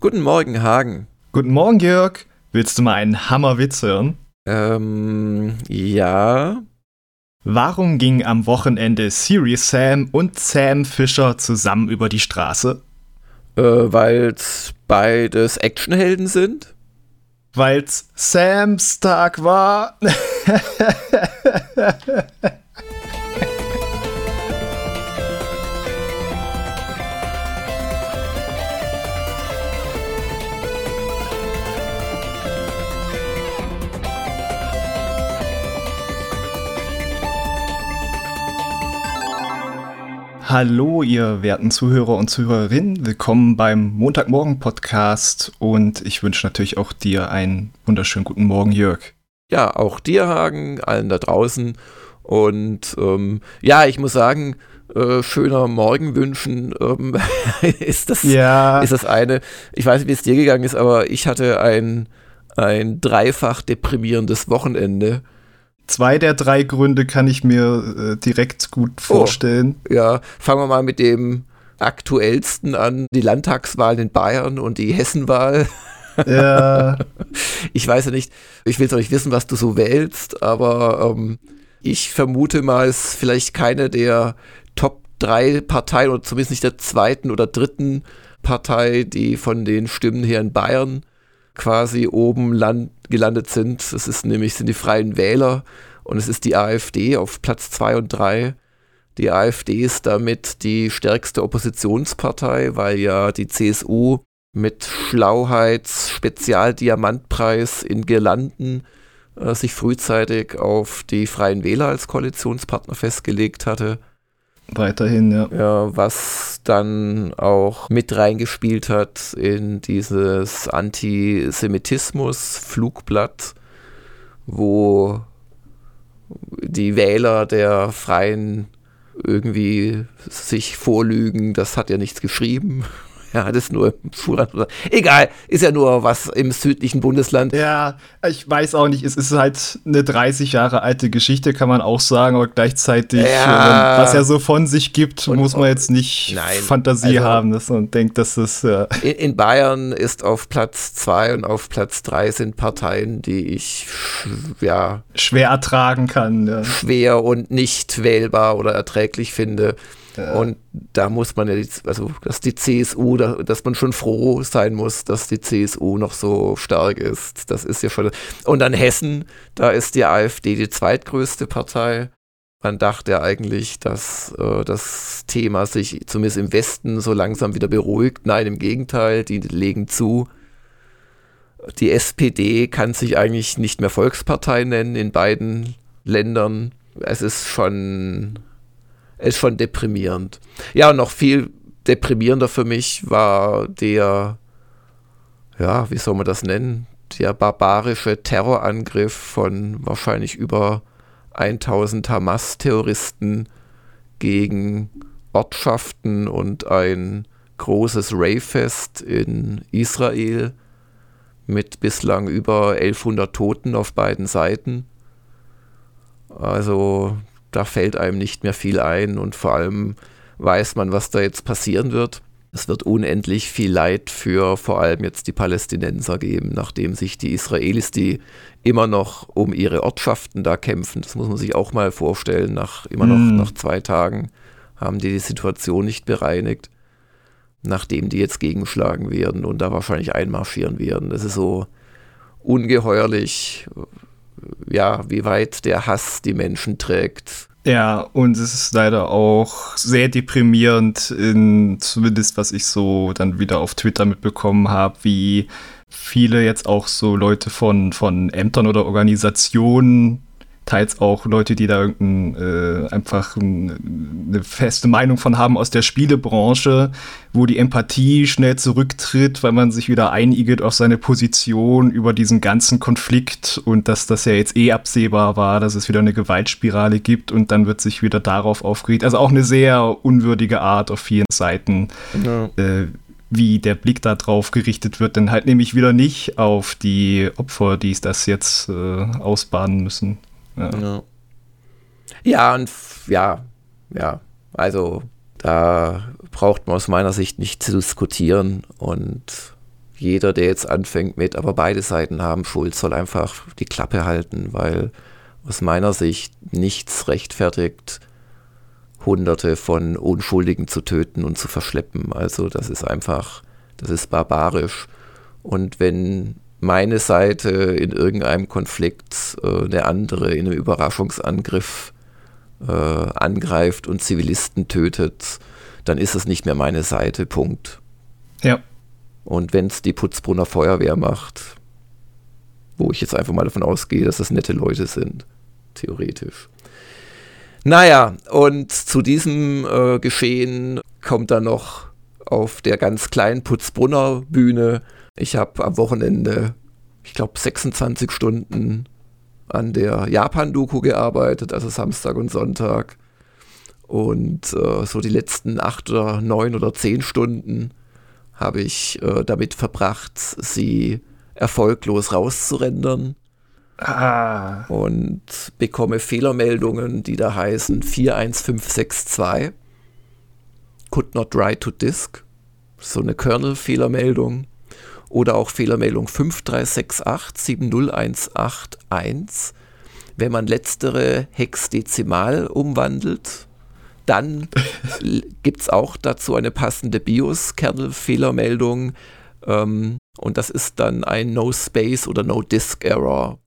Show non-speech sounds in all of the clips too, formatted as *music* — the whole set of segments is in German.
Guten Morgen, Hagen. Guten Morgen, Jörg. Willst du mal einen Hammerwitz hören? Ähm, ja. Warum gingen am Wochenende Serious Sam und Sam Fischer zusammen über die Straße? Äh, weil's beides Actionhelden sind? Weil's Sams Tag war. *laughs* Hallo, ihr werten Zuhörer und Zuhörerinnen. Willkommen beim Montagmorgen-Podcast und ich wünsche natürlich auch dir einen wunderschönen guten Morgen, Jörg. Ja, auch dir, Hagen, allen da draußen. Und ähm, ja, ich muss sagen, äh, schöner Morgen wünschen ähm, *laughs* ist, das, ja. ist das eine. Ich weiß nicht, wie es dir gegangen ist, aber ich hatte ein, ein dreifach deprimierendes Wochenende. Zwei der drei Gründe kann ich mir äh, direkt gut oh, vorstellen. Oh, ja, fangen wir mal mit dem aktuellsten an, die Landtagswahlen in Bayern und die Hessenwahl. Ja. *laughs* Ich weiß ja nicht, ich will zwar nicht wissen, was du so wählst, aber ähm, ich vermute mal, es ist vielleicht keine der Top drei Parteien oder zumindest nicht der zweiten oder dritten Partei, die von den Stimmen her in Bayern quasi oben land, gelandet sind. Es ist nämlich sind die Freien Wähler und es ist die AfD auf Platz 2 und 3. Die AfD ist damit die stärkste Oppositionspartei, weil ja die CSU mit Schlauheits-Spezialdiamantpreis in Girlanden äh, sich frühzeitig auf die Freien Wähler als Koalitionspartner festgelegt hatte. Weiterhin, ja. Ja, was dann auch mit reingespielt hat in dieses Antisemitismus-Flugblatt, wo die Wähler der Freien irgendwie sich vorlügen, das hat ja nichts geschrieben. *laughs* Ja, das ist nur im Schulrat. Egal, ist ja nur was im südlichen Bundesland. Ja, ich weiß auch nicht, es ist halt eine 30 Jahre alte Geschichte, kann man auch sagen, aber gleichzeitig, ja. was er so von sich gibt, und, muss man jetzt nicht nein, Fantasie also, haben dass man denkt, dass das. Ja. In, in, Bayern ist auf Platz 2 und auf Platz 3 sind Parteien, die ich ja schwer ertragen kann. Ja. Schwer und nicht wählbar oder erträglich finde. Und da muss man ja, also dass die CSU, dass man schon froh sein muss, dass die CSU noch so stark ist. Das ist ja schon. Und dann Hessen, da ist die AfD die zweitgrößte Partei. Man dachte ja eigentlich, dass äh, das Thema sich zumindest im Westen so langsam wieder beruhigt. Nein, im Gegenteil, die legen zu. Die SPD kann sich eigentlich nicht mehr Volkspartei nennen in beiden Ländern. Es ist schon ist schon deprimierend. Ja, noch viel deprimierender für mich war der, ja, wie soll man das nennen? Der barbarische Terrorangriff von wahrscheinlich über 1000 Hamas-Terroristen gegen Ortschaften und ein großes Rayfest in Israel mit bislang über 1100 Toten auf beiden Seiten. Also da fällt einem nicht mehr viel ein und vor allem weiß man, was da jetzt passieren wird. Es wird unendlich viel Leid für vor allem jetzt die Palästinenser geben, nachdem sich die Israelis, die immer noch um ihre Ortschaften da kämpfen, das muss man sich auch mal vorstellen, nach immer noch mm. nach zwei Tagen haben die die Situation nicht bereinigt, nachdem die jetzt gegenschlagen werden und da wahrscheinlich einmarschieren werden. Das ist so ungeheuerlich, ja, wie weit der Hass die Menschen trägt. Ja, und es ist leider auch sehr deprimierend, in, zumindest was ich so dann wieder auf Twitter mitbekommen habe, wie viele jetzt auch so Leute von, von Ämtern oder Organisationen teils auch Leute, die da irgendein, äh, einfach ein, eine feste Meinung von haben aus der Spielebranche, wo die Empathie schnell zurücktritt, weil man sich wieder einigelt auf seine Position über diesen ganzen Konflikt und dass das ja jetzt eh absehbar war, dass es wieder eine Gewaltspirale gibt und dann wird sich wieder darauf aufgeregt. Also auch eine sehr unwürdige Art auf vielen Seiten. Ja. Äh, wie der Blick da drauf gerichtet wird, denn halt nämlich wieder nicht auf die Opfer, die es das jetzt äh, ausbaden müssen. Ja. ja. und ja, ja, also da braucht man aus meiner Sicht nicht zu diskutieren und jeder, der jetzt anfängt mit, aber beide Seiten haben Schuld, soll einfach die Klappe halten, weil aus meiner Sicht nichts rechtfertigt, Hunderte von Unschuldigen zu töten und zu verschleppen. Also das ist einfach, das ist barbarisch. Und wenn meine Seite in irgendeinem Konflikt äh, eine andere in einem Überraschungsangriff äh, angreift und Zivilisten tötet, dann ist es nicht mehr meine Seite. Punkt. Ja. Und wenn es die Putzbrunner Feuerwehr macht, wo ich jetzt einfach mal davon ausgehe, dass das nette Leute sind, theoretisch. Naja, und zu diesem äh, Geschehen kommt dann noch auf der ganz kleinen Putzbrunner Bühne. Ich habe am Wochenende, ich glaube, 26 Stunden an der Japan-Doku gearbeitet, also Samstag und Sonntag. Und äh, so die letzten acht oder neun oder zehn Stunden habe ich äh, damit verbracht, sie erfolglos rauszurendern. Ah. Und bekomme Fehlermeldungen, die da heißen 41562. Could not write to disk. So eine Kernel-Fehlermeldung. Oder auch Fehlermeldung 5368 70181. Wenn man letztere hexdezimal umwandelt, dann *laughs* gibt es auch dazu eine passende BIOS-Kernel-Fehlermeldung. Ähm, und das ist dann ein No-Space oder No-Disk-Error.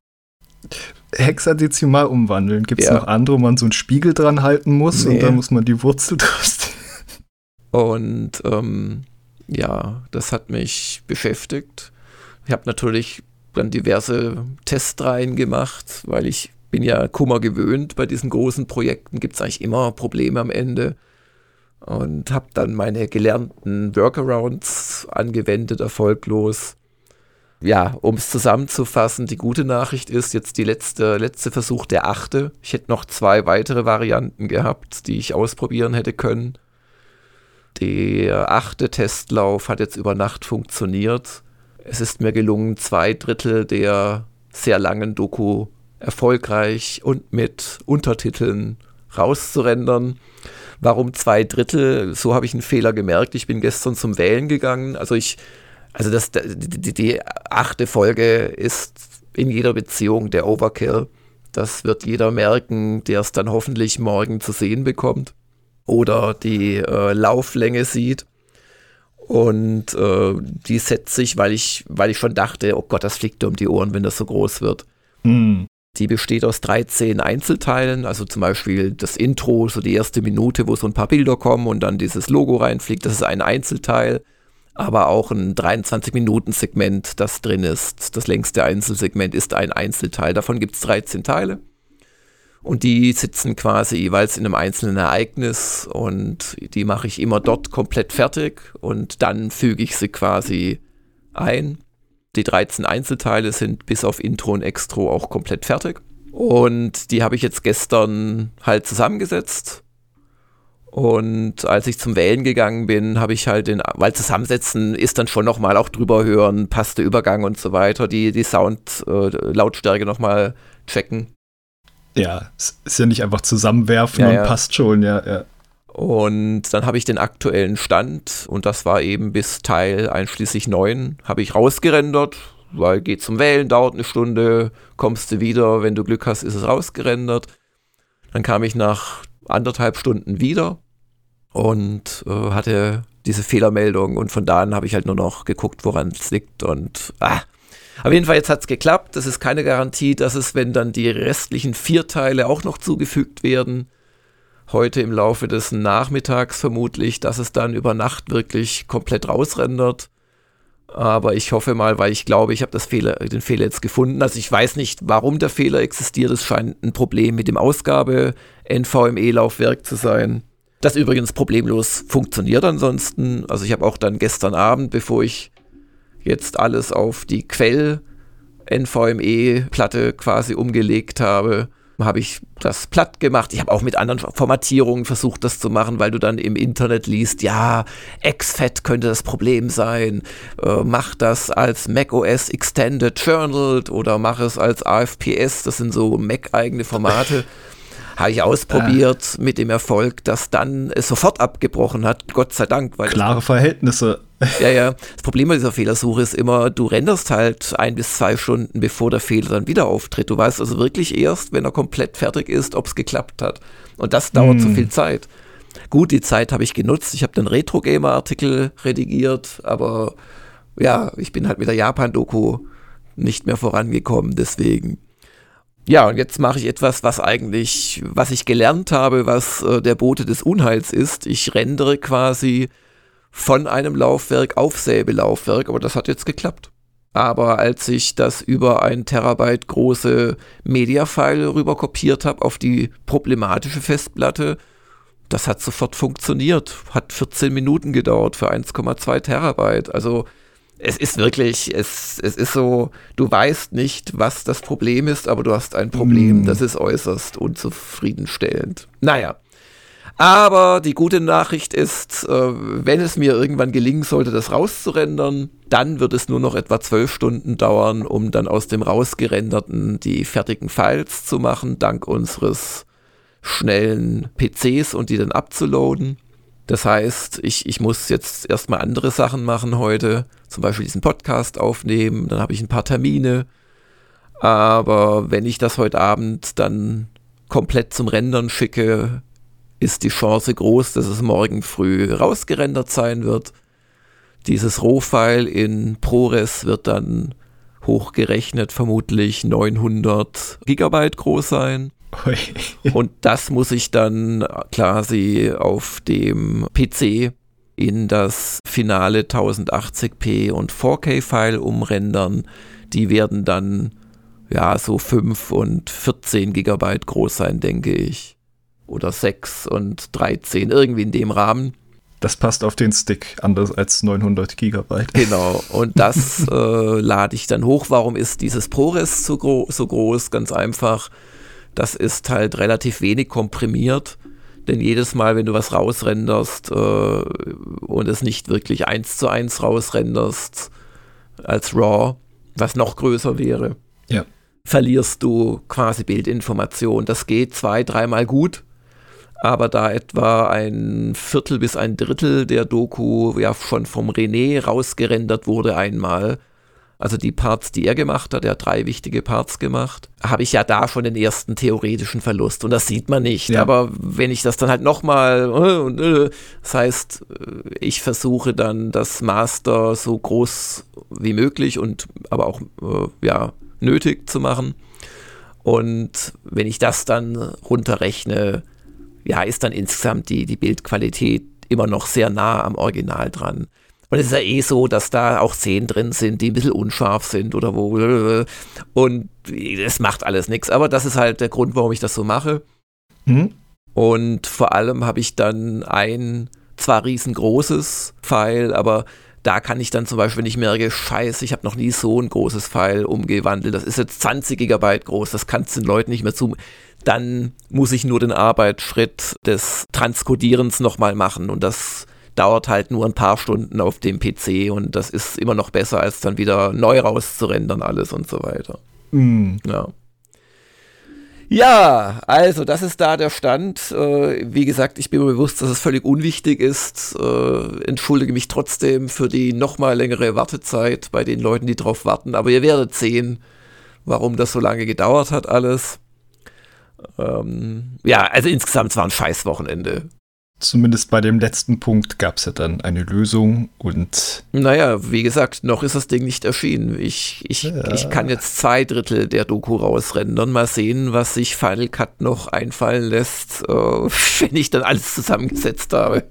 Hexadezimal umwandeln. Gibt es ja. noch andere, wo man so einen Spiegel dran halten muss nee. und dann muss man die Wurzel draus. *laughs* Und ähm, ja, das hat mich beschäftigt. Ich habe natürlich dann diverse Testreihen gemacht, weil ich bin ja Kummer gewöhnt. Bei diesen großen Projekten gibt es eigentlich immer Probleme am Ende. Und habe dann meine gelernten Workarounds angewendet, erfolglos. Ja, um es zusammenzufassen, die gute Nachricht ist jetzt die letzte, letzte Versuch der achte. Ich hätte noch zwei weitere Varianten gehabt, die ich ausprobieren hätte können. Der achte Testlauf hat jetzt über Nacht funktioniert. Es ist mir gelungen, zwei Drittel der sehr langen Doku erfolgreich und mit Untertiteln rauszurendern. Warum zwei Drittel? So habe ich einen Fehler gemerkt. Ich bin gestern zum Wählen gegangen. Also ich, also das, die, die achte Folge ist in jeder Beziehung der Overkill. Das wird jeder merken, der es dann hoffentlich morgen zu sehen bekommt oder die äh, Lauflänge sieht. Und äh, die setzt sich, weil ich, weil ich schon dachte, oh Gott, das fliegt dir um die Ohren, wenn das so groß wird. Mhm. Die besteht aus 13 Einzelteilen, also zum Beispiel das Intro, so die erste Minute, wo so ein paar Bilder kommen und dann dieses Logo reinfliegt, das ist ein Einzelteil, aber auch ein 23-Minuten-Segment, das drin ist. Das längste Einzelsegment ist ein Einzelteil. Davon gibt es 13 Teile. Und die sitzen quasi jeweils in einem einzelnen Ereignis und die mache ich immer dort komplett fertig und dann füge ich sie quasi ein. Die 13 Einzelteile sind bis auf Intro und Extro auch komplett fertig. Und die habe ich jetzt gestern halt zusammengesetzt. Und als ich zum Wählen gegangen bin, habe ich halt den, weil zusammensetzen ist dann schon nochmal auch drüber hören, passt der Übergang und so weiter, die, die Sound-Lautstärke äh, nochmal checken. Ja, es ist ja nicht einfach zusammenwerfen ja, und ja. passt schon, ja, ja. Und dann habe ich den aktuellen Stand und das war eben bis Teil einschließlich 9, habe ich rausgerendert, weil geht zum Wählen, dauert eine Stunde, kommst du wieder, wenn du Glück hast, ist es rausgerendert. Dann kam ich nach anderthalb Stunden wieder und äh, hatte diese Fehlermeldung und von da an habe ich halt nur noch geguckt, woran es liegt und ah. Auf jeden Fall, jetzt hat es geklappt. Das ist keine Garantie, dass es, wenn dann die restlichen vier Teile auch noch zugefügt werden, heute im Laufe des Nachmittags vermutlich, dass es dann über Nacht wirklich komplett rausrendert. Aber ich hoffe mal, weil ich glaube, ich habe Fehler, den Fehler jetzt gefunden. Also ich weiß nicht, warum der Fehler existiert. Es scheint ein Problem mit dem Ausgabe-NVMe-Laufwerk zu sein. Das übrigens problemlos funktioniert ansonsten. Also ich habe auch dann gestern Abend, bevor ich jetzt alles auf die Quell-NVMe-Platte quasi umgelegt habe, habe ich das platt gemacht. Ich habe auch mit anderen Formatierungen versucht, das zu machen, weil du dann im Internet liest, ja, XFAT könnte das Problem sein. Äh, mach das als macOS Extended Journal oder mach es als AFPS. Das sind so Mac-eigene Formate. *laughs* habe ich ausprobiert ah. mit dem Erfolg, dass dann es sofort abgebrochen hat. Gott sei Dank. Klare Verhältnisse. Ja, ja. Das Problem bei dieser Fehlersuche ist immer, du renderst halt ein bis zwei Stunden, bevor der Fehler dann wieder auftritt. Du weißt also wirklich erst, wenn er komplett fertig ist, ob es geklappt hat. Und das dauert hm. viel Zeit. Gut, die Zeit habe ich genutzt. Ich habe den Retro-Gamer-Artikel redigiert, aber ja, ich bin halt mit der Japan-Doku nicht mehr vorangekommen, deswegen. Ja, und jetzt mache ich etwas, was eigentlich, was ich gelernt habe, was äh, der Bote des Unheils ist. Ich rendere quasi von einem Laufwerk auf Säbelaufwerk, aber das hat jetzt geklappt. Aber als ich das über ein Terabyte große Mediafile rüber kopiert habe auf die problematische Festplatte, das hat sofort funktioniert. Hat 14 Minuten gedauert für 1,2 Terabyte. Also es ist wirklich, es, es ist so, du weißt nicht, was das Problem ist, aber du hast ein Problem. Mm. Das ist äußerst unzufriedenstellend. Naja. Aber die gute Nachricht ist, äh, wenn es mir irgendwann gelingen sollte, das rauszurendern, dann wird es nur noch etwa zwölf Stunden dauern, um dann aus dem rausgerenderten die fertigen Files zu machen, dank unseres schnellen PCs und die dann abzuladen. Das heißt, ich, ich muss jetzt erstmal andere Sachen machen heute, zum Beispiel diesen Podcast aufnehmen, dann habe ich ein paar Termine. Aber wenn ich das heute Abend dann komplett zum Rendern schicke, ist die Chance groß, dass es morgen früh rausgerendert sein wird. Dieses Rohfile in ProRes wird dann hochgerechnet vermutlich 900 Gigabyte groß sein. *laughs* Und das muss ich dann quasi auf dem PC in das finale 1080p und 4K-File umrendern. Die werden dann ja so 5 und 14 Gigabyte groß sein, denke ich. Oder 6 und 13, irgendwie in dem Rahmen. Das passt auf den Stick, anders als 900 Gigabyte. Genau, und *laughs* das äh, lade ich dann hoch. Warum ist dieses ProRes so, gro so groß? Ganz einfach das ist halt relativ wenig komprimiert. Denn jedes Mal, wenn du was rausrenderst äh, und es nicht wirklich eins zu eins rausrenderst als RAW, was noch größer wäre, ja. verlierst du quasi Bildinformation. Das geht zwei, dreimal gut, aber da etwa ein Viertel bis ein Drittel der Doku ja schon vom René rausgerendert wurde einmal, also die Parts, die er gemacht hat, er hat drei wichtige Parts gemacht, habe ich ja da schon den ersten theoretischen Verlust und das sieht man nicht. Ja. Aber wenn ich das dann halt nochmal, äh, äh, das heißt, äh, ich versuche dann das Master so groß wie möglich und aber auch ja nötig zu machen. Und wenn ich das dann runterrechne, ja, ist dann insgesamt die, die Bildqualität immer noch sehr nah am Original dran. Und es ist ja eh so, dass da auch Szenen drin sind, die ein bisschen unscharf sind oder wo. Und es macht alles nichts. Aber das ist halt der Grund, warum ich das so mache. Mhm. Und vor allem habe ich dann ein zwar riesengroßes Pfeil, aber da kann ich dann zum Beispiel, wenn ich merke, scheiße, ich habe noch nie so ein großes Pfeil umgewandelt, das ist jetzt 20 Gigabyte groß, das kannst du den Leuten nicht mehr zu, dann muss ich nur den Arbeitsschritt des Transkodierens nochmal machen und das dauert halt nur ein paar Stunden auf dem PC und das ist immer noch besser, als dann wieder neu rauszurendern alles und so weiter. Mm. Ja. Ja, also das ist da der Stand. Äh, wie gesagt, ich bin mir bewusst, dass es völlig unwichtig ist. Äh, entschuldige mich trotzdem für die nochmal längere Wartezeit bei den Leuten, die drauf warten. Aber ihr werdet sehen, warum das so lange gedauert hat alles. Ähm, ja, also insgesamt war ein Scheißwochenende zumindest bei dem letzten Punkt gab es ja dann eine Lösung und. Naja, wie gesagt, noch ist das Ding nicht erschienen. Ich, ich, ja. ich kann jetzt zwei Drittel der Doku rausrendern. Mal sehen, was sich Final Cut noch einfallen lässt, äh, *laughs* wenn ich dann alles zusammengesetzt habe.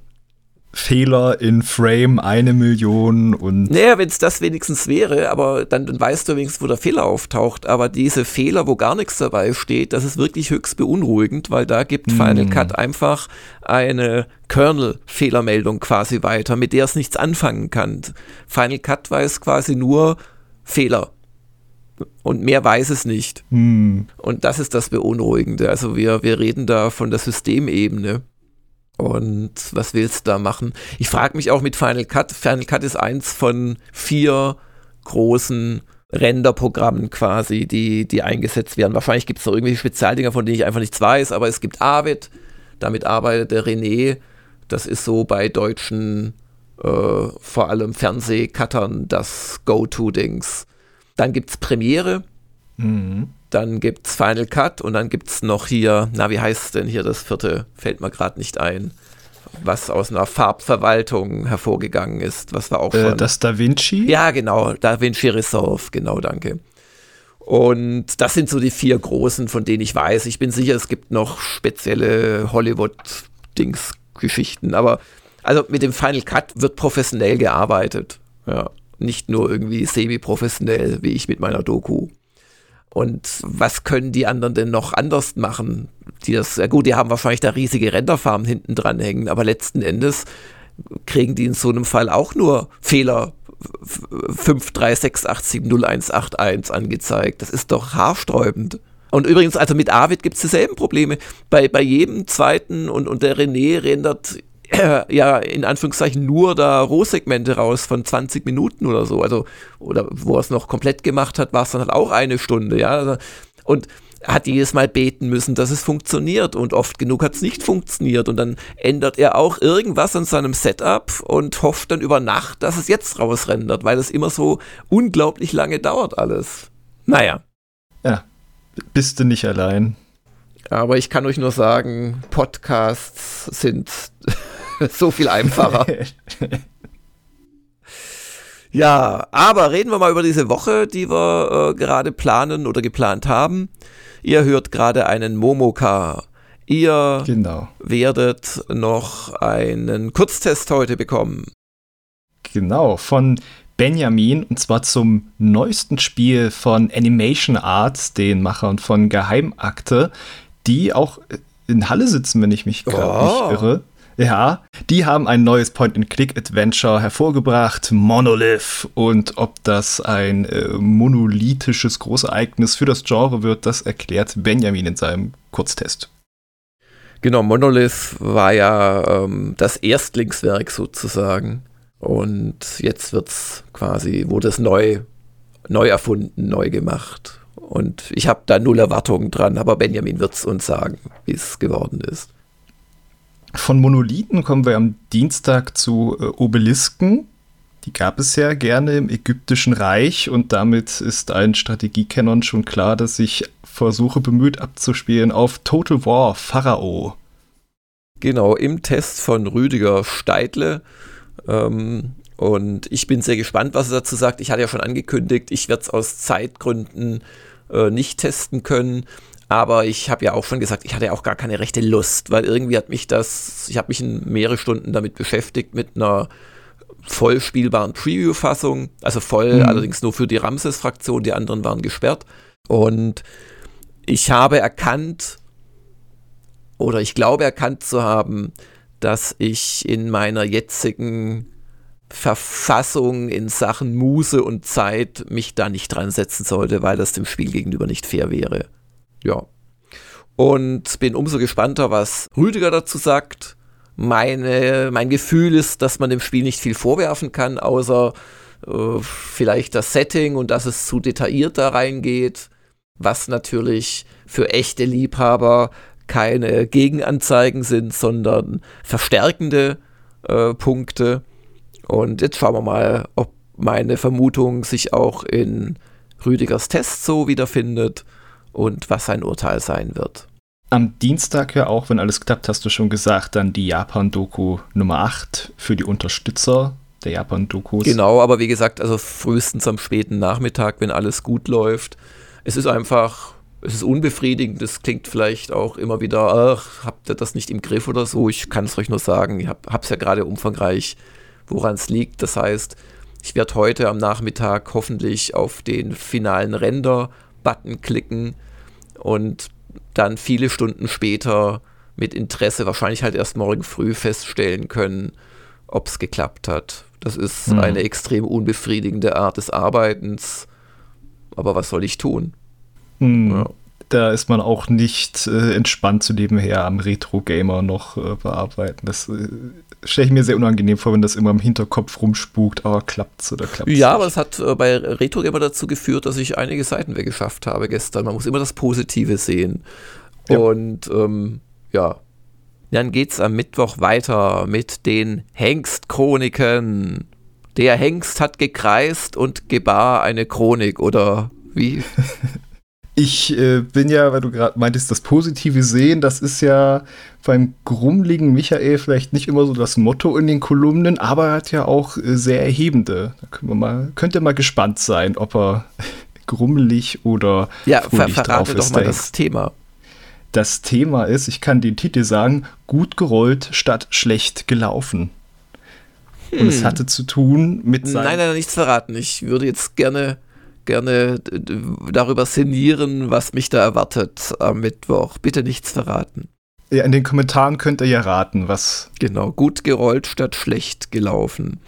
Fehler in Frame eine Million und. Naja, wenn es das wenigstens wäre, aber dann, dann weißt du wenigstens, wo der Fehler auftaucht. Aber diese Fehler, wo gar nichts dabei steht, das ist wirklich höchst beunruhigend, weil da gibt mm. Final Cut einfach eine Kernel-Fehlermeldung quasi weiter, mit der es nichts anfangen kann. Final Cut weiß quasi nur Fehler. Und mehr weiß es nicht. Mm. Und das ist das Beunruhigende. Also wir, wir reden da von der Systemebene. Und was willst du da machen? Ich frage mich auch mit Final Cut. Final Cut ist eins von vier großen Renderprogrammen quasi, die, die eingesetzt werden. Wahrscheinlich gibt es noch irgendwelche Spezialdinger, von denen ich einfach nichts weiß, aber es gibt Avid, damit arbeitet der René. Das ist so bei deutschen äh, vor allem Fernsehcuttern das Go-To-Dings. Dann gibt es Premiere, mhm. Dann gibt es Final Cut und dann gibt es noch hier, na, wie heißt denn hier das vierte? Fällt mir gerade nicht ein. Was aus einer Farbverwaltung hervorgegangen ist, was war auch äh, schon. das Da Vinci? Ja, genau, Da Vinci Resolve, genau, danke. Und das sind so die vier großen, von denen ich weiß. Ich bin sicher, es gibt noch spezielle Hollywood-Dings-Geschichten, aber also mit dem Final Cut wird professionell gearbeitet. Ja. Nicht nur irgendwie semi-professionell, wie ich mit meiner Doku. Und was können die anderen denn noch anders machen? Die das, ja gut, die haben wahrscheinlich da riesige Renderfarmen hinten dran hängen, aber letzten Endes kriegen die in so einem Fall auch nur Fehler 536870181 angezeigt. Das ist doch haarsträubend. Und übrigens, also mit Avid gibt es dieselben Probleme. Bei, bei jedem zweiten und, und der René rendert *clears throat* ja in Anführungszeichen nur da Rohsegmente raus von 20 Minuten oder so. Also, oder wo er es noch komplett gemacht hat, war es dann halt auch eine Stunde, ja. Also, und hat jedes Mal beten müssen, dass es funktioniert und oft genug hat es nicht funktioniert und dann ändert er auch irgendwas an seinem Setup und hofft dann über Nacht, dass es jetzt rausrendert, weil es immer so unglaublich lange dauert alles. Naja. Ja, bist du nicht allein. Aber ich kann euch nur sagen, Podcasts sind *laughs* so viel einfacher. *laughs* ja, aber reden wir mal über diese Woche, die wir äh, gerade planen oder geplant haben. Ihr hört gerade einen Momoka. Ihr genau. werdet noch einen Kurztest heute bekommen. Genau, von Benjamin und zwar zum neuesten Spiel von Animation Arts, den Machern von Geheimakte, die auch in Halle sitzen, wenn ich mich gerade oh. nicht irre. Ja, die haben ein neues Point-and-Click-Adventure hervorgebracht, Monolith. Und ob das ein äh, monolithisches Großereignis für das Genre wird, das erklärt Benjamin in seinem Kurztest. Genau, Monolith war ja ähm, das Erstlingswerk sozusagen. Und jetzt wird's quasi, wurde es neu, neu erfunden, neu gemacht. Und ich habe da null Erwartungen dran, aber Benjamin wird es uns sagen, wie es geworden ist. Von Monolithen kommen wir am Dienstag zu äh, Obelisken. Die gab es ja gerne im ägyptischen Reich und damit ist ein Strategiecanon schon klar, dass ich versuche bemüht abzuspielen auf Total War Pharao. Genau, im Test von Rüdiger Steidle. Ähm, und ich bin sehr gespannt, was er dazu sagt. Ich hatte ja schon angekündigt, ich werde es aus Zeitgründen äh, nicht testen können. Aber ich habe ja auch schon gesagt, ich hatte auch gar keine rechte Lust, weil irgendwie hat mich das, ich habe mich in mehrere Stunden damit beschäftigt, mit einer voll spielbaren Preview-Fassung, also voll, mhm. allerdings nur für die Ramses-Fraktion, die anderen waren gesperrt. Und ich habe erkannt, oder ich glaube erkannt zu haben, dass ich in meiner jetzigen Verfassung in Sachen Muße und Zeit mich da nicht dran setzen sollte, weil das dem Spiel gegenüber nicht fair wäre ja. Und bin umso gespannter, was Rüdiger dazu sagt. Meine, mein Gefühl ist, dass man dem Spiel nicht viel vorwerfen kann, außer äh, vielleicht das Setting und dass es zu detailliert da reingeht, was natürlich für echte Liebhaber keine Gegenanzeigen sind, sondern verstärkende äh, Punkte. Und jetzt schauen wir mal, ob meine Vermutung sich auch in Rüdigers Test so wiederfindet und was sein Urteil sein wird. Am Dienstag ja auch, wenn alles klappt, hast du schon gesagt, dann die Japan-Doku Nummer 8 für die Unterstützer der Japan-Dokus. Genau, aber wie gesagt, also frühestens am späten Nachmittag, wenn alles gut läuft. Es ist einfach, es ist unbefriedigend. Es klingt vielleicht auch immer wieder, ach, habt ihr das nicht im Griff oder so? Ich kann es euch nur sagen, ich habe es ja gerade umfangreich, woran es liegt. Das heißt, ich werde heute am Nachmittag hoffentlich auf den finalen Render Button klicken und dann viele Stunden später mit Interesse, wahrscheinlich halt erst morgen früh feststellen können, ob es geklappt hat. Das ist mhm. eine extrem unbefriedigende Art des Arbeitens. Aber was soll ich tun? Mhm. Ja da ist man auch nicht äh, entspannt zu nebenher am Retro-Gamer noch äh, bearbeiten. Das äh, stelle ich mir sehr unangenehm vor, wenn das immer im Hinterkopf rumspukt, aber klappt's oder klappt's Ja, nicht. aber es hat äh, bei Retro-Gamer dazu geführt, dass ich einige Seiten weggeschafft habe gestern. Man muss immer das Positive sehen. Ja. Und ähm, ja, Dann geht's am Mittwoch weiter mit den Hengstchroniken. Der Hengst hat gekreist und gebar eine Chronik, oder wie? *laughs* Ich äh, bin ja, weil du gerade meintest, das positive Sehen, das ist ja beim grummligen Michael vielleicht nicht immer so das Motto in den Kolumnen, aber er hat ja auch äh, sehr erhebende. Da können wir mal, könnt ihr mal gespannt sein, ob er *laughs* grummelig oder ja, ver verrate doch mal das Thema. Das Thema ist, ich kann den Titel sagen, gut gerollt statt schlecht gelaufen. Hm. Und es hm. hatte zu tun mit seinem. Nein, nein, nichts verraten. Ich würde jetzt gerne gerne darüber sinnieren, was mich da erwartet am Mittwoch. Bitte nichts verraten. Ja, in den Kommentaren könnt ihr ja raten, was. Genau, gut gerollt statt schlecht gelaufen.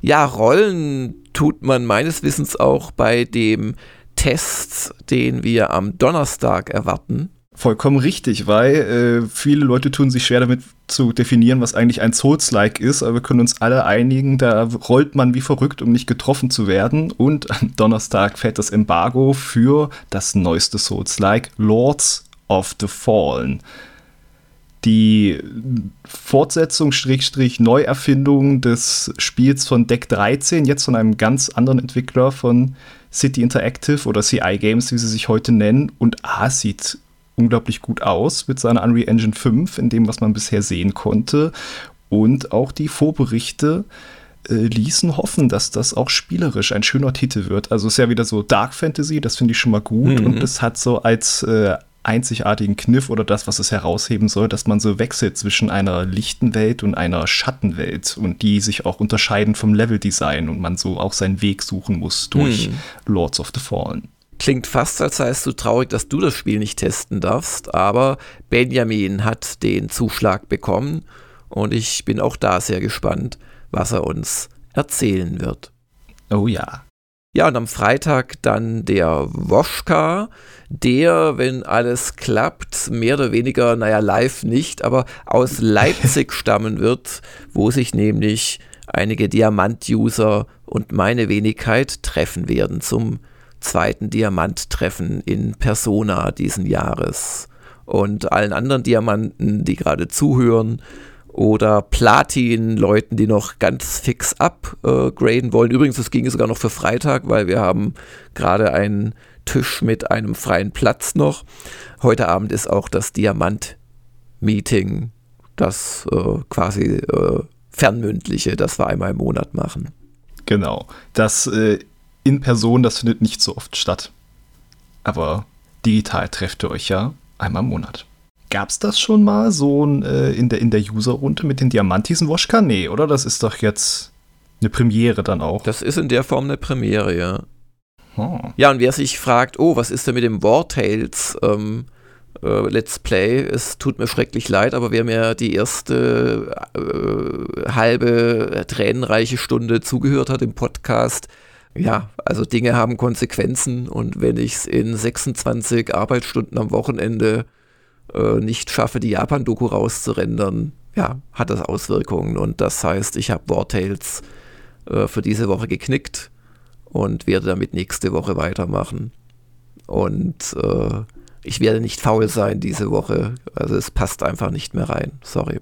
Ja, rollen tut man meines Wissens auch bei dem Test, den wir am Donnerstag erwarten. Vollkommen richtig, weil äh, viele Leute tun sich schwer damit zu definieren, was eigentlich ein Souls-like ist, aber wir können uns alle einigen, da rollt man wie verrückt, um nicht getroffen zu werden. Und am Donnerstag fällt das Embargo für das neueste Souls-like, Lords of the Fallen. Die Fortsetzung, Schrägstrich, Neuerfindung des Spiels von Deck 13, jetzt von einem ganz anderen Entwickler von City Interactive oder CI Games, wie sie sich heute nennen. Und A, sieht unglaublich gut aus mit seiner Unreal Engine 5, in dem, was man bisher sehen konnte. Und auch die Vorberichte äh, ließen hoffen, dass das auch spielerisch ein schöner Titel wird. Also es ist ja wieder so Dark Fantasy, das finde ich schon mal gut. Mhm. Und es hat so als äh, einzigartigen Kniff oder das, was es herausheben soll, dass man so wechselt zwischen einer lichten Welt und einer Schattenwelt und die sich auch unterscheiden vom Leveldesign und man so auch seinen Weg suchen muss durch hm. Lords of the Fallen. Klingt fast, als seist du traurig, dass du das Spiel nicht testen darfst, aber Benjamin hat den Zuschlag bekommen und ich bin auch da sehr gespannt, was er uns erzählen wird. Oh ja. Ja, und am Freitag dann der Woschka, der, wenn alles klappt, mehr oder weniger, naja, live nicht, aber aus *laughs* Leipzig stammen wird, wo sich nämlich einige Diamant-User und meine Wenigkeit treffen werden zum zweiten Diamanttreffen in Persona diesen Jahres. Und allen anderen Diamanten, die gerade zuhören, oder Platin-Leuten, die noch ganz fix upgraden wollen. Übrigens, das ging sogar noch für Freitag, weil wir haben gerade einen Tisch mit einem freien Platz noch. Heute Abend ist auch das Diamant-Meeting, das äh, quasi äh, fernmündliche, das wir einmal im Monat machen. Genau. Das äh, in Person, das findet nicht so oft statt. Aber digital trefft ihr euch ja einmal im Monat. Gab es das schon mal so ein, äh, in der, in der User-Runde mit den Diamantis und Woschka? Nee, oder? Das ist doch jetzt eine Premiere dann auch. Das ist in der Form eine Premiere, ja. Oh. Ja, und wer sich fragt, oh, was ist denn mit dem Wartales ähm, äh, Let's Play? Es tut mir schrecklich leid, aber wer mir die erste äh, halbe tränenreiche Stunde zugehört hat im Podcast, ja, also Dinge haben Konsequenzen und wenn ich es in 26 Arbeitsstunden am Wochenende äh, nicht schaffe, die Japan-Doku rauszurendern, ja, hat das Auswirkungen und das heißt, ich habe Wartales äh, für diese Woche geknickt und werde damit nächste Woche weitermachen. Und äh, ich werde nicht faul sein diese Woche, also es passt einfach nicht mehr rein, sorry.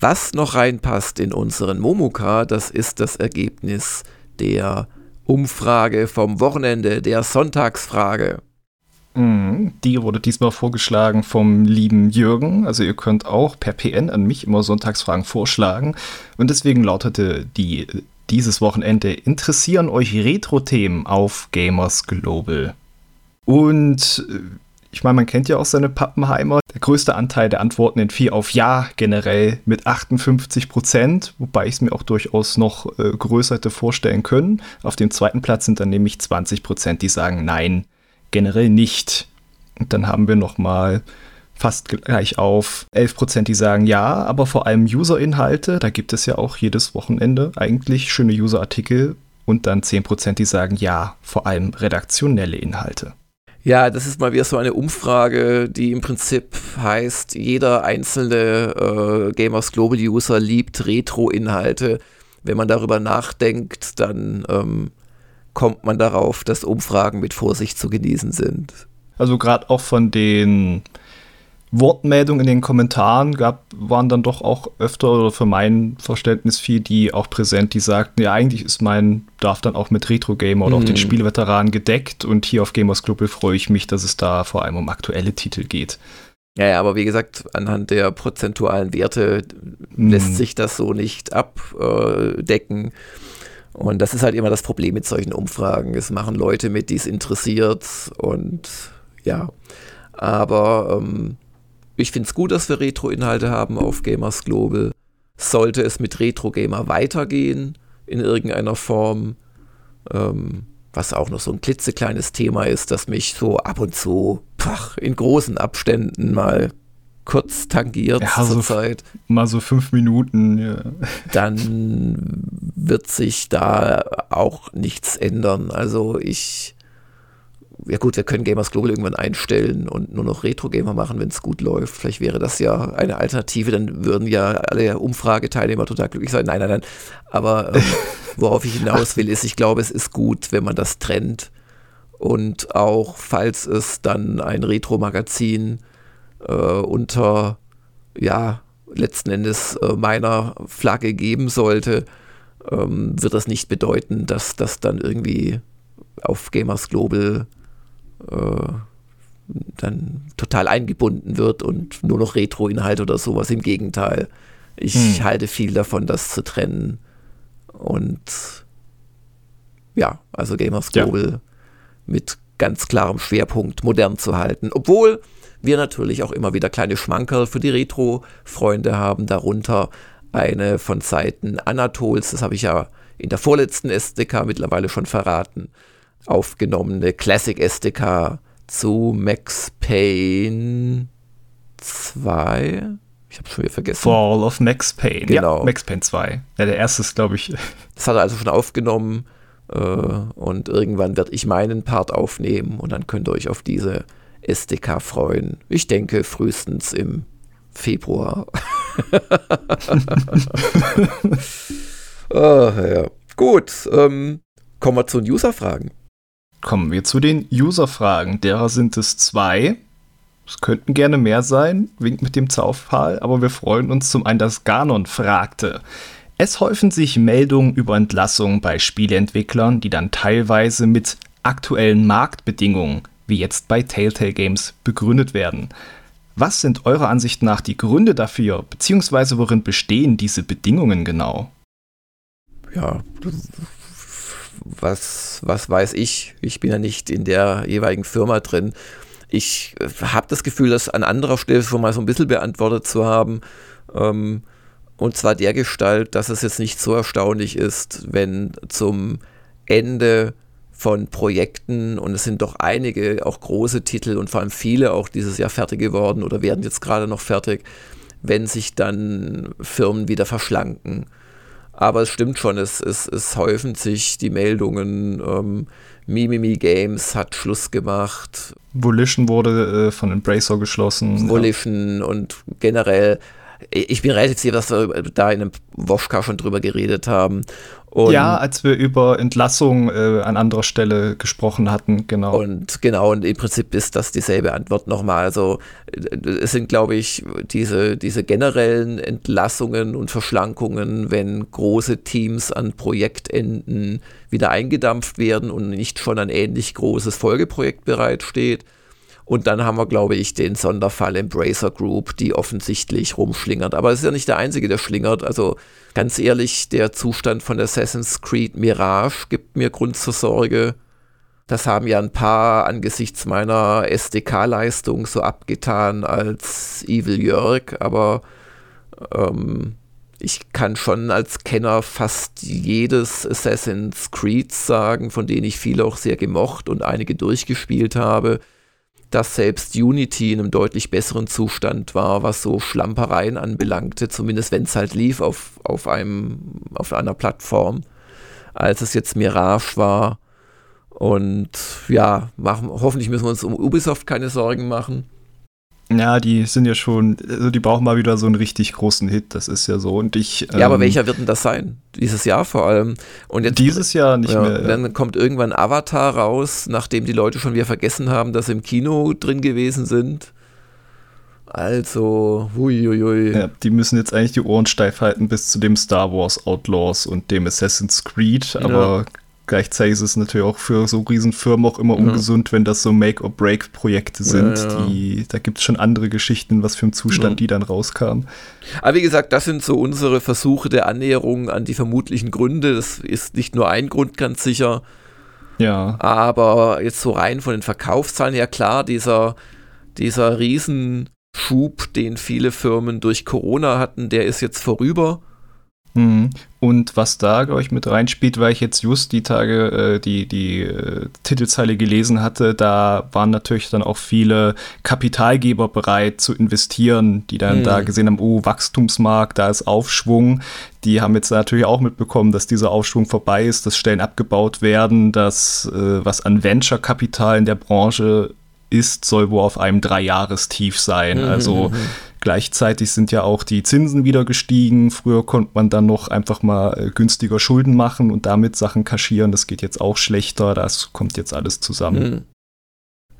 Was noch reinpasst in unseren Momuka, das ist das Ergebnis der Umfrage vom Wochenende, der Sonntagsfrage. Mhm, die wurde diesmal vorgeschlagen vom lieben Jürgen. Also ihr könnt auch per PN an mich immer Sonntagsfragen vorschlagen. Und deswegen lautete die dieses Wochenende interessieren euch Retro-Themen auf Gamers Global. Und äh, ich meine, man kennt ja auch seine Pappenheimer. Der größte Anteil der Antworten entfiel auf Ja generell mit 58 Prozent, wobei ich es mir auch durchaus noch äh, größer hätte vorstellen können. Auf dem zweiten Platz sind dann nämlich 20 Prozent, die sagen Nein, generell nicht. Und dann haben wir noch mal fast gleich auf 11 Prozent, die sagen Ja, aber vor allem User-Inhalte. Da gibt es ja auch jedes Wochenende eigentlich schöne User-Artikel. Und dann 10 Prozent, die sagen Ja, vor allem redaktionelle Inhalte. Ja, das ist mal wieder so eine Umfrage, die im Prinzip heißt, jeder einzelne äh, Gamers Global User liebt Retro-Inhalte. Wenn man darüber nachdenkt, dann ähm, kommt man darauf, dass Umfragen mit Vorsicht zu genießen sind. Also gerade auch von den Wortmeldungen in den Kommentaren gab, waren dann doch auch öfter oder für mein Verständnis viel, die auch präsent, die sagten, ja, eigentlich ist mein Darf dann auch mit Retro Gamer oder mhm. auch den mhm. Spielveteranen gedeckt und hier auf Gamers Global freue ich mich, dass es da vor allem um aktuelle Titel geht. Ja, ja, aber wie gesagt, anhand der prozentualen Werte mhm. lässt sich das so nicht abdecken. Und das ist halt immer das Problem mit solchen Umfragen. Es machen Leute mit, die es interessiert und ja. Aber ähm, ich finde es gut, dass wir Retro-Inhalte haben auf Gamers Global. Sollte es mit Retro-Gamer weitergehen in irgendeiner Form, ähm, was auch noch so ein klitzekleines Thema ist, das mich so ab und zu pach, in großen Abständen mal kurz tangiert ja, zur so Zeit. Mal so fünf Minuten, ja. Dann wird sich da auch nichts ändern. Also ich ja gut, wir können Gamers Global irgendwann einstellen und nur noch Retro-Gamer machen, wenn es gut läuft. Vielleicht wäre das ja eine Alternative, dann würden ja alle Umfrageteilnehmer total glücklich sein. Nein, nein, nein. Aber ähm, *laughs* worauf ich hinaus will, ist, ich glaube, es ist gut, wenn man das trennt. Und auch falls es dann ein Retro-Magazin äh, unter, ja, letzten Endes äh, meiner Flagge geben sollte, ähm, wird das nicht bedeuten, dass das dann irgendwie auf Gamers Global äh, dann total eingebunden wird und nur noch Retro-Inhalt oder sowas. Im Gegenteil. Ich hm. halte viel davon, das zu trennen. Und ja, also Gamers Global ja. mit ganz klarem Schwerpunkt modern zu halten. Obwohl wir natürlich auch immer wieder kleine Schmankerl für die Retro-Freunde haben, darunter eine von Seiten Anatols, das habe ich ja in der vorletzten SDK mittlerweile schon verraten, aufgenommene Classic SDK zu Max Payne 2. Ich habe schon wieder vergessen. Fall of Max Payne. Genau. Ja, Max Payne 2. Ja, der erste ist, glaube ich. *laughs* Das hat er also schon aufgenommen. Äh, und irgendwann werde ich meinen Part aufnehmen und dann könnt ihr euch auf diese SDK freuen. Ich denke frühestens im Februar. oh, *laughs* *laughs* ja. Gut, ähm, kommen wir zu den User-Fragen. Kommen wir zu den User-Fragen. Derer sind es zwei. Es könnten gerne mehr sein, winkt mit dem Zaufpfahl, aber wir freuen uns zum einen, dass Ganon fragte. Es häufen sich Meldungen über Entlassungen bei Spieleentwicklern, die dann teilweise mit aktuellen Marktbedingungen, wie jetzt bei Telltale Games, begründet werden. Was sind eurer Ansicht nach die Gründe dafür, beziehungsweise worin bestehen diese Bedingungen genau? Ja, was, was weiß ich? Ich bin ja nicht in der jeweiligen Firma drin. Ich äh, habe das Gefühl, das an anderer Stelle schon mal so ein bisschen beantwortet zu haben. Ähm, und zwar der Gestalt, dass es jetzt nicht so erstaunlich ist, wenn zum Ende von Projekten, und es sind doch einige, auch große Titel und vor allem viele auch dieses Jahr fertig geworden oder werden jetzt gerade noch fertig, wenn sich dann Firmen wieder verschlanken. Aber es stimmt schon, es, es, es häufen sich die Meldungen. Ähm, Mimimi Games hat Schluss gemacht. Volition wurde äh, von Embracer geschlossen. Volition ja. und generell ich bin relativ sicher, dass wir da in einem Woschka schon drüber geredet haben. Und ja, als wir über Entlassung äh, an anderer Stelle gesprochen hatten, genau. Und genau, und im Prinzip ist das dieselbe Antwort nochmal. Also es sind, glaube ich, diese, diese generellen Entlassungen und Verschlankungen, wenn große Teams an Projektenden wieder eingedampft werden und nicht schon ein ähnlich großes Folgeprojekt bereitsteht. Und dann haben wir, glaube ich, den Sonderfall Embracer Group, die offensichtlich rumschlingert. Aber es ist ja nicht der einzige, der schlingert. Also ganz ehrlich, der Zustand von Assassin's Creed Mirage gibt mir Grund zur Sorge. Das haben ja ein paar angesichts meiner SDK-Leistung so abgetan als Evil Jörg, aber ähm, ich kann schon als Kenner fast jedes Assassin's Creed sagen, von denen ich viele auch sehr gemocht und einige durchgespielt habe dass selbst Unity in einem deutlich besseren Zustand war, was so Schlampereien anbelangte, zumindest wenn es halt lief auf, auf, einem, auf einer Plattform, als es jetzt Mirage war. Und ja, machen, hoffentlich müssen wir uns um Ubisoft keine Sorgen machen. Ja, die sind ja schon, also die brauchen mal wieder so einen richtig großen Hit, das ist ja so. Und ich. Ja, aber ähm, welcher wird denn das sein? Dieses Jahr vor allem. Und jetzt, dieses Jahr nicht ja, mehr. Ja. Dann kommt irgendwann Avatar raus, nachdem die Leute schon wieder vergessen haben, dass sie im Kino drin gewesen sind. Also, huiuiui. Ja, die müssen jetzt eigentlich die Ohren steif halten bis zu dem Star Wars Outlaws und dem Assassin's Creed, aber ja. Gleichzeitig ist es natürlich auch für so Riesenfirmen auch immer ja. ungesund, wenn das so Make-or-Break-Projekte sind. Ja, die, da gibt es schon andere Geschichten, was für ein Zustand die dann rauskamen. Aber wie gesagt, das sind so unsere Versuche der Annäherung an die vermutlichen Gründe. Das ist nicht nur ein Grund, ganz sicher. Ja. Aber jetzt so rein von den Verkaufszahlen her, klar, dieser, dieser riesen Schub, den viele Firmen durch Corona hatten, der ist jetzt vorüber. Mhm. Und was da, glaube ich, mit reinspielt, weil ich jetzt just die Tage äh, die, die äh, Titelzeile gelesen hatte, da waren natürlich dann auch viele Kapitalgeber bereit zu investieren, die dann mhm. da gesehen haben, oh, Wachstumsmarkt, da ist Aufschwung. Die haben jetzt natürlich auch mitbekommen, dass dieser Aufschwung vorbei ist, dass Stellen abgebaut werden, dass äh, was an Venture-Kapital in der Branche ist, soll wohl auf einem Dreijahrestief sein. Mhm, also mhm. gleichzeitig sind ja auch die Zinsen wieder gestiegen. Früher konnte man dann noch einfach mal äh, günstiger Schulden machen und damit Sachen kaschieren. Das geht jetzt auch schlechter. Das kommt jetzt alles zusammen. Mhm.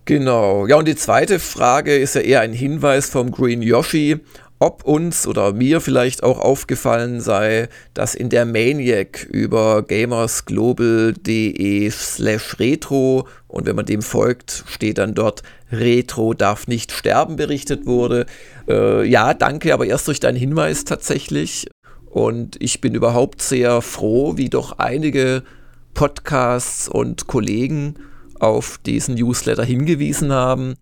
Genau. Ja, und die zweite Frage ist ja eher ein Hinweis vom Green Yoshi ob uns oder mir vielleicht auch aufgefallen sei, dass in der Maniac über gamersglobal.de slash retro und wenn man dem folgt, steht dann dort Retro darf nicht sterben berichtet wurde. Äh, ja, danke, aber erst durch deinen Hinweis tatsächlich. Und ich bin überhaupt sehr froh, wie doch einige Podcasts und Kollegen auf diesen Newsletter hingewiesen haben.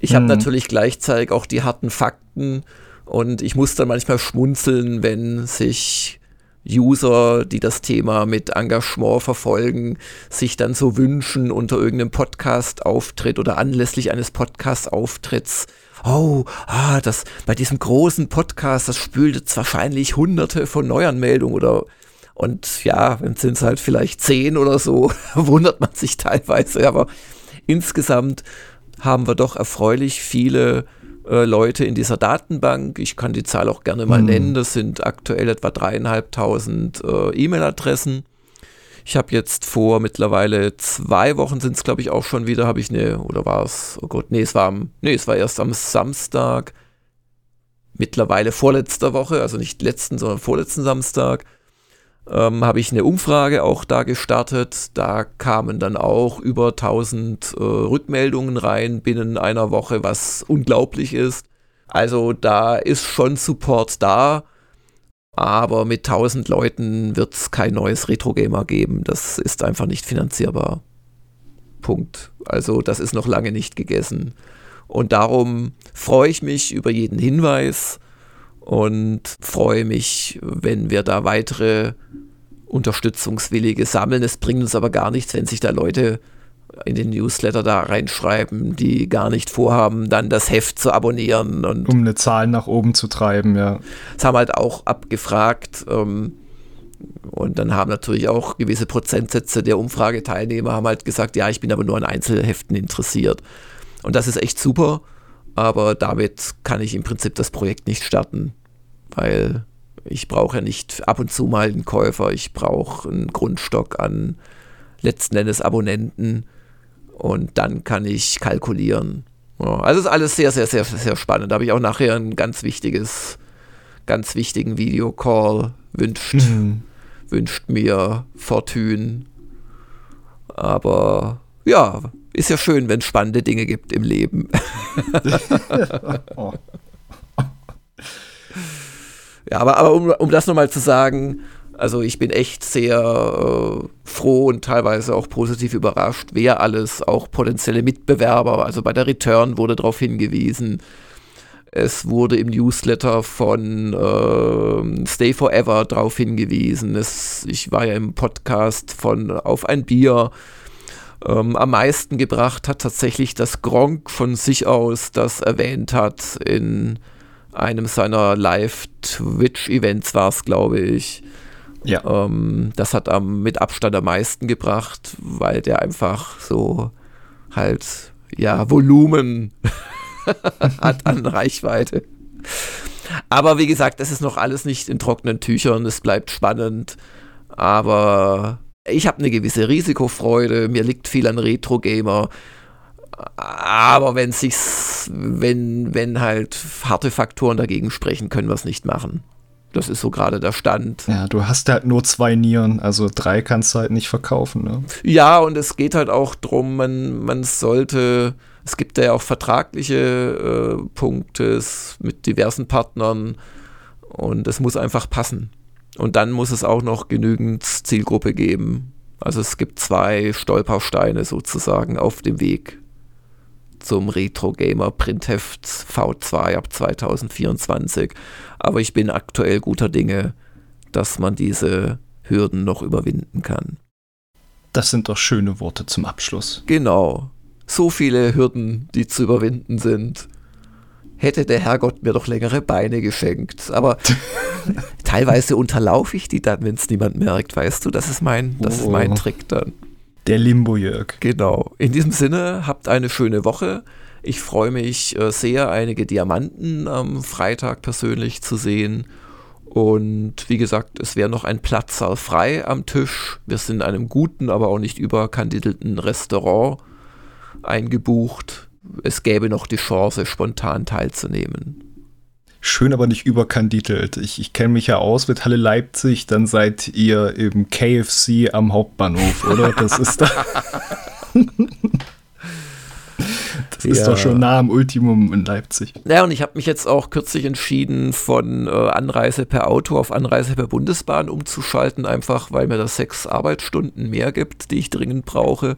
Ich habe mhm. natürlich gleichzeitig auch die harten Fakten und ich muss dann manchmal schmunzeln, wenn sich User, die das Thema mit Engagement verfolgen, sich dann so wünschen unter irgendeinem Podcast-Auftritt oder anlässlich eines Podcast-Auftritts. Oh, ah, das bei diesem großen Podcast, das spült jetzt wahrscheinlich hunderte von Neuanmeldungen oder und ja, wenn sind es halt vielleicht zehn oder so, *laughs* wundert man sich teilweise, aber insgesamt haben wir doch erfreulich viele äh, Leute in dieser Datenbank. Ich kann die Zahl auch gerne mal mhm. nennen. Das sind aktuell etwa dreieinhalbtausend äh, E-Mail-Adressen. Ich habe jetzt vor mittlerweile zwei Wochen sind es, glaube ich, auch schon wieder, habe ich eine, oder war es, oh Gott, nee, es war am, nee, es war erst am Samstag, mittlerweile vorletzter Woche, also nicht letzten, sondern vorletzten Samstag, ähm, habe ich eine Umfrage auch da gestartet. Da kamen dann auch über 1000 äh, Rückmeldungen rein binnen einer Woche, was unglaublich ist. Also da ist schon Support da, aber mit 1000 Leuten wird es kein neues Retro-Gamer geben. Das ist einfach nicht finanzierbar. Punkt. Also das ist noch lange nicht gegessen. Und darum freue ich mich über jeden Hinweis und freue mich, wenn wir da weitere Unterstützungswillige sammeln. Es bringt uns aber gar nichts, wenn sich da Leute in den Newsletter da reinschreiben, die gar nicht vorhaben, dann das Heft zu abonnieren. Und um eine Zahl nach oben zu treiben, ja. Das haben halt auch abgefragt. Ähm, und dann haben natürlich auch gewisse Prozentsätze der Umfrageteilnehmer haben halt gesagt, ja, ich bin aber nur an Einzelheften interessiert. Und das ist echt super, aber damit kann ich im Prinzip das Projekt nicht starten, weil ich brauche ja nicht ab und zu mal einen Käufer, ich brauche einen Grundstock an letzten Endes Abonnenten und dann kann ich kalkulieren. Ja, also ist alles sehr, sehr, sehr, sehr spannend. Da habe ich auch nachher ein ganz wichtiges, ganz wichtigen Videocall wünscht, mhm. wünscht mir Fortune. Aber ja, ist ja schön, wenn es spannende Dinge gibt im Leben. *laughs* Ja, aber, aber um, um das nochmal zu sagen, also ich bin echt sehr äh, froh und teilweise auch positiv überrascht, wer alles, auch potenzielle Mitbewerber, also bei der Return wurde darauf hingewiesen. Es wurde im Newsletter von äh, Stay Forever darauf hingewiesen. Es, ich war ja im Podcast von Auf ein Bier. Ähm, am meisten gebracht hat tatsächlich das Gronk von sich aus, das erwähnt hat in einem seiner Live-Twitch-Events war es, glaube ich. Ja. Ähm, das hat am, mit Abstand am meisten gebracht, weil der einfach so halt, ja, Volumen *laughs* hat an Reichweite. Aber wie gesagt, das ist noch alles nicht in trockenen Tüchern, es bleibt spannend. Aber ich habe eine gewisse Risikofreude, mir liegt viel an Retro-Gamer. Aber wenn sich's, wenn, wenn halt harte Faktoren dagegen sprechen, können wir es nicht machen. Das ist so gerade der Stand. Ja, du hast halt nur zwei Nieren, also drei kannst du halt nicht verkaufen. Ne? Ja, und es geht halt auch drum, man, man sollte, es gibt ja auch vertragliche äh, Punkte mit diversen Partnern und es muss einfach passen. Und dann muss es auch noch genügend Zielgruppe geben. Also es gibt zwei Stolpersteine sozusagen auf dem Weg zum Retro Gamer Printheft V2 ab 2024. Aber ich bin aktuell guter Dinge, dass man diese Hürden noch überwinden kann. Das sind doch schöne Worte zum Abschluss. Genau. So viele Hürden, die zu überwinden sind. Hätte der Herrgott mir doch längere Beine geschenkt. Aber *laughs* teilweise unterlaufe ich die dann, wenn es niemand merkt, weißt du? Das ist mein, das oh. ist mein oh. Trick dann. Der Limbo-Jörg. Genau. In diesem Sinne, habt eine schöne Woche. Ich freue mich äh, sehr, einige Diamanten am Freitag persönlich zu sehen. Und wie gesagt, es wäre noch ein Platzsaal frei am Tisch. Wir sind in einem guten, aber auch nicht überkandidelten Restaurant eingebucht. Es gäbe noch die Chance, spontan teilzunehmen. Schön, aber nicht überkandidelt. Ich, ich kenne mich ja aus mit Halle Leipzig, dann seid ihr im KFC am Hauptbahnhof, oder? Das ist da. *laughs* Das ist ja. doch schon nah am Ultimum in Leipzig. Ja, und ich habe mich jetzt auch kürzlich entschieden, von äh, Anreise per Auto auf Anreise per Bundesbahn umzuschalten, einfach weil mir das sechs Arbeitsstunden mehr gibt, die ich dringend brauche.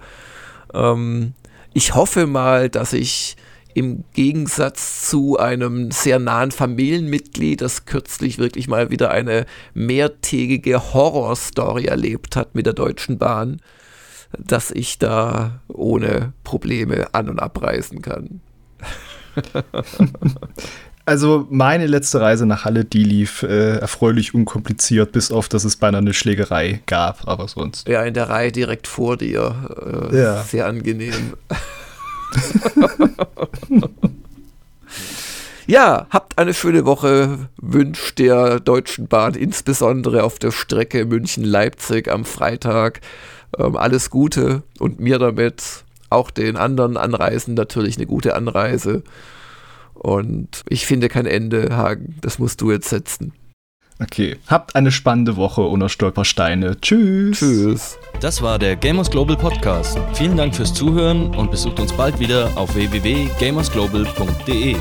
Ähm, ich hoffe mal, dass ich im Gegensatz zu einem sehr nahen Familienmitglied, das kürzlich wirklich mal wieder eine mehrtägige Horrorstory erlebt hat mit der Deutschen Bahn, dass ich da ohne Probleme an- und abreisen kann. *laughs* Also meine letzte Reise nach Halle, die lief äh, erfreulich unkompliziert, bis auf, dass es beinahe eine Schlägerei gab, aber sonst. Ja, in der Reihe direkt vor dir. Äh, ja. Sehr angenehm. *laughs* ja, habt eine schöne Woche. Wünscht der Deutschen Bahn insbesondere auf der Strecke München-Leipzig am Freitag ähm, alles Gute und mir damit, auch den anderen Anreisen natürlich eine gute Anreise. Und ich finde kein Ende, Hagen. Das musst du jetzt setzen. Okay, habt eine spannende Woche ohne Stolpersteine. Tschüss. Tschüss. Das war der Gamers Global Podcast. Vielen Dank fürs Zuhören und besucht uns bald wieder auf www.gamersglobal.de.